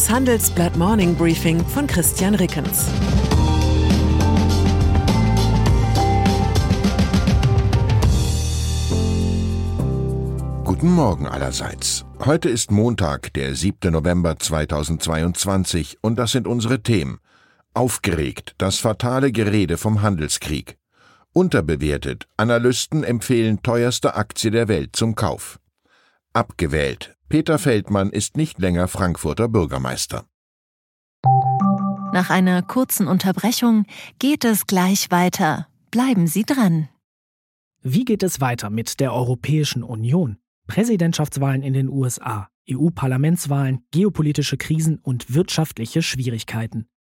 Das Handelsblatt Morning Briefing von Christian Rickens. Guten Morgen allerseits. Heute ist Montag, der 7. November 2022 und das sind unsere Themen. Aufgeregt, das fatale Gerede vom Handelskrieg. Unterbewertet, Analysten empfehlen teuerste Aktie der Welt zum Kauf. Abgewählt, Peter Feldmann ist nicht länger Frankfurter Bürgermeister. Nach einer kurzen Unterbrechung geht es gleich weiter. Bleiben Sie dran. Wie geht es weiter mit der Europäischen Union? Präsidentschaftswahlen in den USA, EU-Parlamentswahlen, geopolitische Krisen und wirtschaftliche Schwierigkeiten.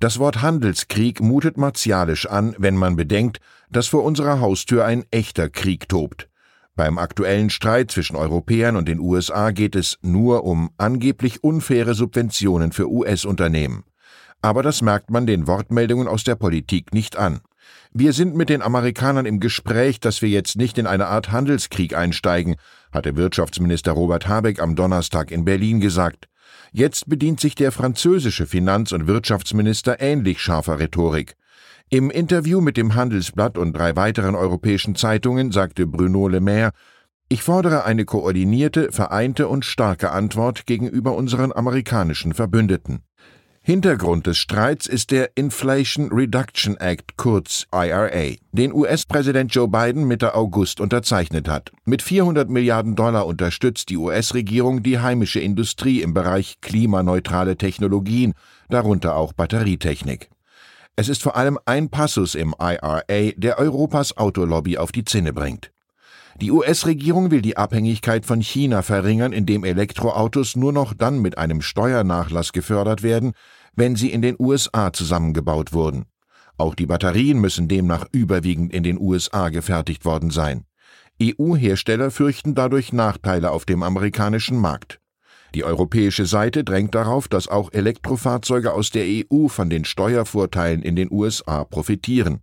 Das Wort Handelskrieg mutet martialisch an, wenn man bedenkt, dass vor unserer Haustür ein echter Krieg tobt. Beim aktuellen Streit zwischen Europäern und den USA geht es nur um angeblich unfaire Subventionen für US-Unternehmen. Aber das merkt man den Wortmeldungen aus der Politik nicht an. Wir sind mit den Amerikanern im Gespräch, dass wir jetzt nicht in eine Art Handelskrieg einsteigen, hatte Wirtschaftsminister Robert Habeck am Donnerstag in Berlin gesagt. Jetzt bedient sich der französische Finanz- und Wirtschaftsminister ähnlich scharfer Rhetorik. Im Interview mit dem Handelsblatt und drei weiteren europäischen Zeitungen sagte Bruno Le Maire, ich fordere eine koordinierte, vereinte und starke Antwort gegenüber unseren amerikanischen Verbündeten. Hintergrund des Streits ist der Inflation Reduction Act, kurz IRA, den US-Präsident Joe Biden Mitte August unterzeichnet hat. Mit 400 Milliarden Dollar unterstützt die US-Regierung die heimische Industrie im Bereich klimaneutrale Technologien, darunter auch Batterietechnik. Es ist vor allem ein Passus im IRA, der Europas Autolobby auf die Zinne bringt. Die US-Regierung will die Abhängigkeit von China verringern, indem Elektroautos nur noch dann mit einem Steuernachlass gefördert werden, wenn sie in den USA zusammengebaut wurden. Auch die Batterien müssen demnach überwiegend in den USA gefertigt worden sein. EU-Hersteller fürchten dadurch Nachteile auf dem amerikanischen Markt. Die europäische Seite drängt darauf, dass auch Elektrofahrzeuge aus der EU von den Steuervorteilen in den USA profitieren.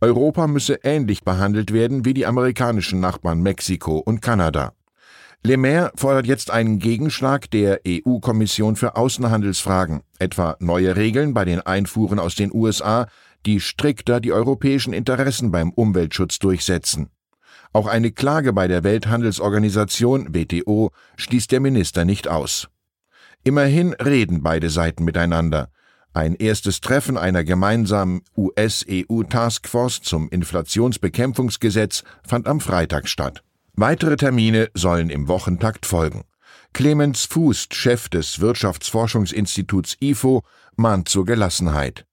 Europa müsse ähnlich behandelt werden wie die amerikanischen Nachbarn Mexiko und Kanada. Le Maire fordert jetzt einen Gegenschlag der EU-Kommission für Außenhandelsfragen, etwa neue Regeln bei den Einfuhren aus den USA, die strikter die europäischen Interessen beim Umweltschutz durchsetzen. Auch eine Klage bei der Welthandelsorganisation WTO schließt der Minister nicht aus. Immerhin reden beide Seiten miteinander. Ein erstes Treffen einer gemeinsamen US-EU-Taskforce zum Inflationsbekämpfungsgesetz fand am Freitag statt. Weitere Termine sollen im Wochentakt folgen. Clemens Fuß, Chef des Wirtschaftsforschungsinstituts IFO, mahnt zur Gelassenheit.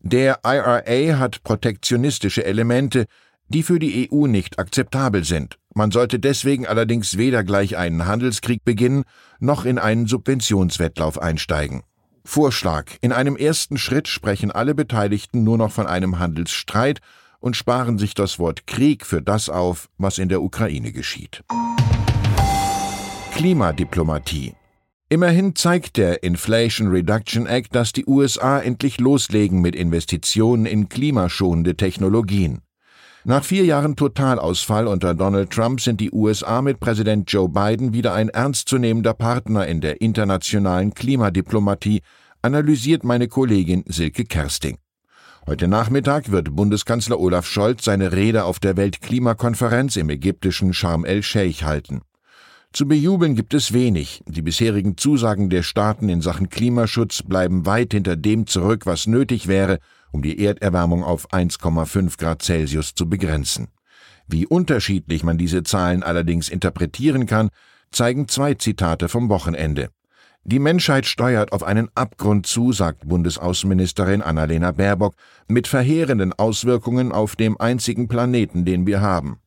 Der IRA hat protektionistische Elemente, die für die EU nicht akzeptabel sind. Man sollte deswegen allerdings weder gleich einen Handelskrieg beginnen, noch in einen Subventionswettlauf einsteigen. Vorschlag. In einem ersten Schritt sprechen alle Beteiligten nur noch von einem Handelsstreit und sparen sich das Wort Krieg für das auf, was in der Ukraine geschieht. Klimadiplomatie Immerhin zeigt der Inflation Reduction Act, dass die USA endlich loslegen mit Investitionen in klimaschonende Technologien. Nach vier Jahren Totalausfall unter Donald Trump sind die USA mit Präsident Joe Biden wieder ein ernstzunehmender Partner in der internationalen Klimadiplomatie, analysiert meine Kollegin Silke Kersting. Heute Nachmittag wird Bundeskanzler Olaf Scholz seine Rede auf der Weltklimakonferenz im ägyptischen Sharm el-Sheikh halten. Zu bejubeln gibt es wenig. Die bisherigen Zusagen der Staaten in Sachen Klimaschutz bleiben weit hinter dem zurück, was nötig wäre, um die Erderwärmung auf 1,5 Grad Celsius zu begrenzen. Wie unterschiedlich man diese Zahlen allerdings interpretieren kann, zeigen zwei Zitate vom Wochenende. Die Menschheit steuert auf einen Abgrund zu, sagt Bundesaußenministerin Annalena Baerbock, mit verheerenden Auswirkungen auf dem einzigen Planeten, den wir haben.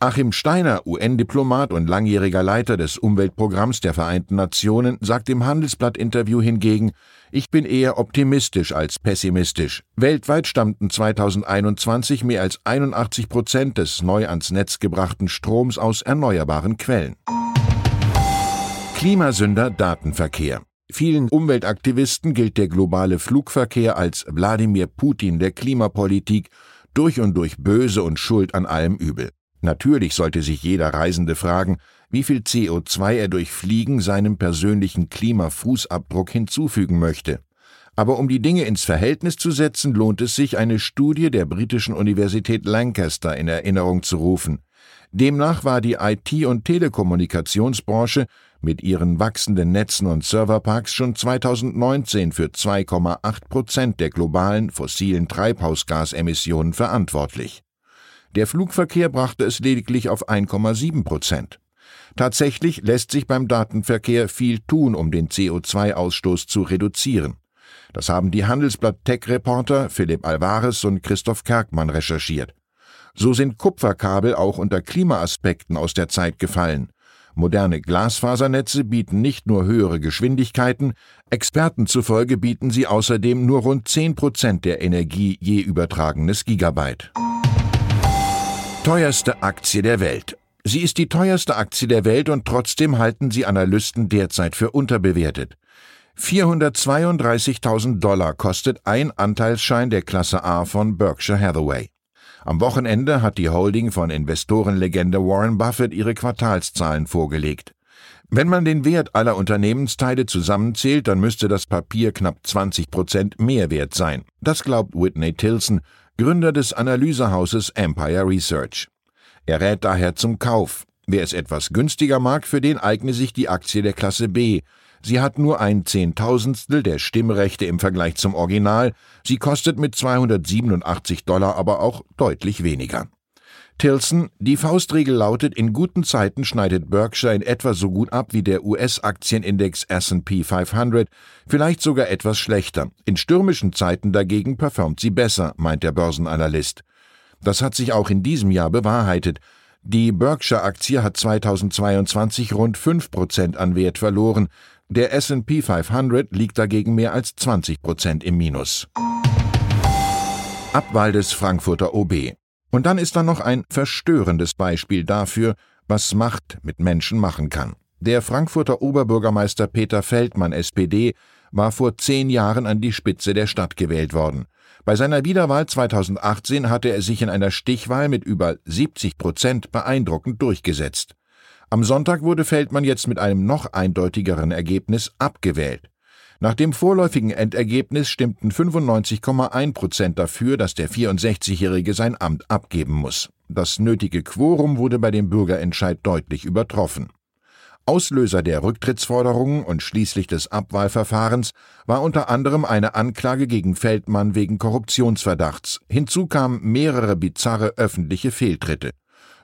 Achim Steiner, UN-Diplomat und langjähriger Leiter des Umweltprogramms der Vereinten Nationen, sagt im Handelsblatt-Interview hingegen, ich bin eher optimistisch als pessimistisch. Weltweit stammten 2021 mehr als 81 Prozent des neu ans Netz gebrachten Stroms aus erneuerbaren Quellen. Klimasünder Datenverkehr. Vielen Umweltaktivisten gilt der globale Flugverkehr als Wladimir Putin der Klimapolitik durch und durch böse und schuld an allem Übel. Natürlich sollte sich jeder Reisende fragen, wie viel CO2 er durch Fliegen seinem persönlichen Klimafußabdruck hinzufügen möchte. Aber um die Dinge ins Verhältnis zu setzen, lohnt es sich, eine Studie der britischen Universität Lancaster in Erinnerung zu rufen. Demnach war die IT- und Telekommunikationsbranche mit ihren wachsenden Netzen und Serverparks schon 2019 für 2,8 Prozent der globalen fossilen Treibhausgasemissionen verantwortlich. Der Flugverkehr brachte es lediglich auf 1,7 Prozent. Tatsächlich lässt sich beim Datenverkehr viel tun, um den CO2-Ausstoß zu reduzieren. Das haben die Handelsblatt-Tech-Reporter Philipp Alvarez und Christoph Kerkmann recherchiert. So sind Kupferkabel auch unter Klimaaspekten aus der Zeit gefallen. Moderne Glasfasernetze bieten nicht nur höhere Geschwindigkeiten, Experten zufolge bieten sie außerdem nur rund 10 Prozent der Energie je übertragenes Gigabyte. Teuerste Aktie der Welt. Sie ist die teuerste Aktie der Welt und trotzdem halten sie Analysten derzeit für unterbewertet. 432.000 Dollar kostet ein Anteilsschein der Klasse A von Berkshire Hathaway. Am Wochenende hat die Holding von Investorenlegende Warren Buffett ihre Quartalszahlen vorgelegt. Wenn man den Wert aller Unternehmensteile zusammenzählt, dann müsste das Papier knapp 20 Prozent mehr wert sein. Das glaubt Whitney Tilson, Gründer des Analysehauses Empire Research. Er rät daher zum Kauf. Wer es etwas günstiger mag, für den eigne sich die Aktie der Klasse B. Sie hat nur ein Zehntausendstel der Stimmrechte im Vergleich zum Original, sie kostet mit 287 Dollar aber auch deutlich weniger. Tilson, die Faustregel lautet, in guten Zeiten schneidet Berkshire in etwa so gut ab wie der US-Aktienindex S&P 500, vielleicht sogar etwas schlechter. In stürmischen Zeiten dagegen performt sie besser, meint der Börsenanalyst. Das hat sich auch in diesem Jahr bewahrheitet. Die Berkshire-Aktie hat 2022 rund 5% an Wert verloren. Der S&P 500 liegt dagegen mehr als 20% im Minus. Abwahl des Frankfurter OB. Und dann ist da noch ein verstörendes Beispiel dafür, was Macht mit Menschen machen kann. Der Frankfurter Oberbürgermeister Peter Feldmann, SPD, war vor zehn Jahren an die Spitze der Stadt gewählt worden. Bei seiner Wiederwahl 2018 hatte er sich in einer Stichwahl mit über 70 Prozent beeindruckend durchgesetzt. Am Sonntag wurde Feldmann jetzt mit einem noch eindeutigeren Ergebnis abgewählt. Nach dem vorläufigen Endergebnis stimmten 95,1 Prozent dafür, dass der 64-Jährige sein Amt abgeben muss. Das nötige Quorum wurde bei dem Bürgerentscheid deutlich übertroffen. Auslöser der Rücktrittsforderungen und schließlich des Abwahlverfahrens war unter anderem eine Anklage gegen Feldmann wegen Korruptionsverdachts. Hinzu kamen mehrere bizarre öffentliche Fehltritte.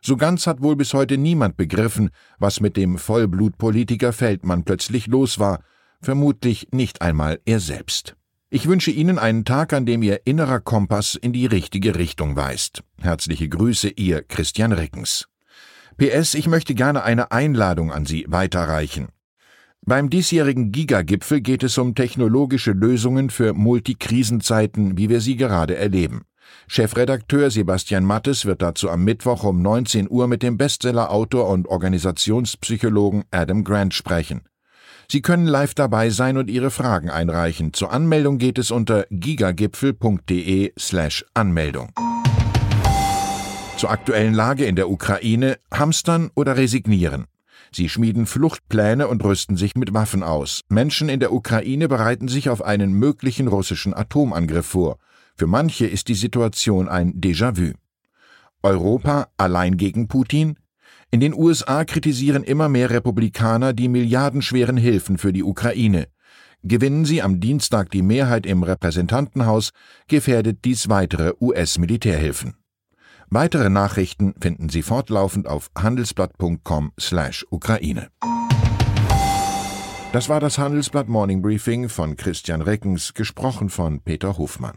So ganz hat wohl bis heute niemand begriffen, was mit dem Vollblutpolitiker Feldmann plötzlich los war, vermutlich nicht einmal er selbst. Ich wünsche Ihnen einen Tag, an dem Ihr innerer Kompass in die richtige Richtung weist. Herzliche Grüße, Ihr Christian Rickens. PS, ich möchte gerne eine Einladung an Sie weiterreichen. Beim diesjährigen Gigagipfel geht es um technologische Lösungen für Multikrisenzeiten, wie wir sie gerade erleben. Chefredakteur Sebastian Mattes wird dazu am Mittwoch um 19 Uhr mit dem Bestsellerautor und Organisationspsychologen Adam Grant sprechen. Sie können live dabei sein und Ihre Fragen einreichen. Zur Anmeldung geht es unter gigagipfel.de slash Anmeldung. Zur aktuellen Lage in der Ukraine hamstern oder resignieren. Sie schmieden Fluchtpläne und rüsten sich mit Waffen aus. Menschen in der Ukraine bereiten sich auf einen möglichen russischen Atomangriff vor. Für manche ist die Situation ein Déjà-vu. Europa allein gegen Putin? In den USA kritisieren immer mehr Republikaner die milliardenschweren Hilfen für die Ukraine. Gewinnen sie am Dienstag die Mehrheit im Repräsentantenhaus, gefährdet dies weitere US-Militärhilfen. Weitere Nachrichten finden Sie fortlaufend auf handelsblatt.com/Ukraine. Das war das Handelsblatt Morning Briefing von Christian Reckens, gesprochen von Peter Hofmann.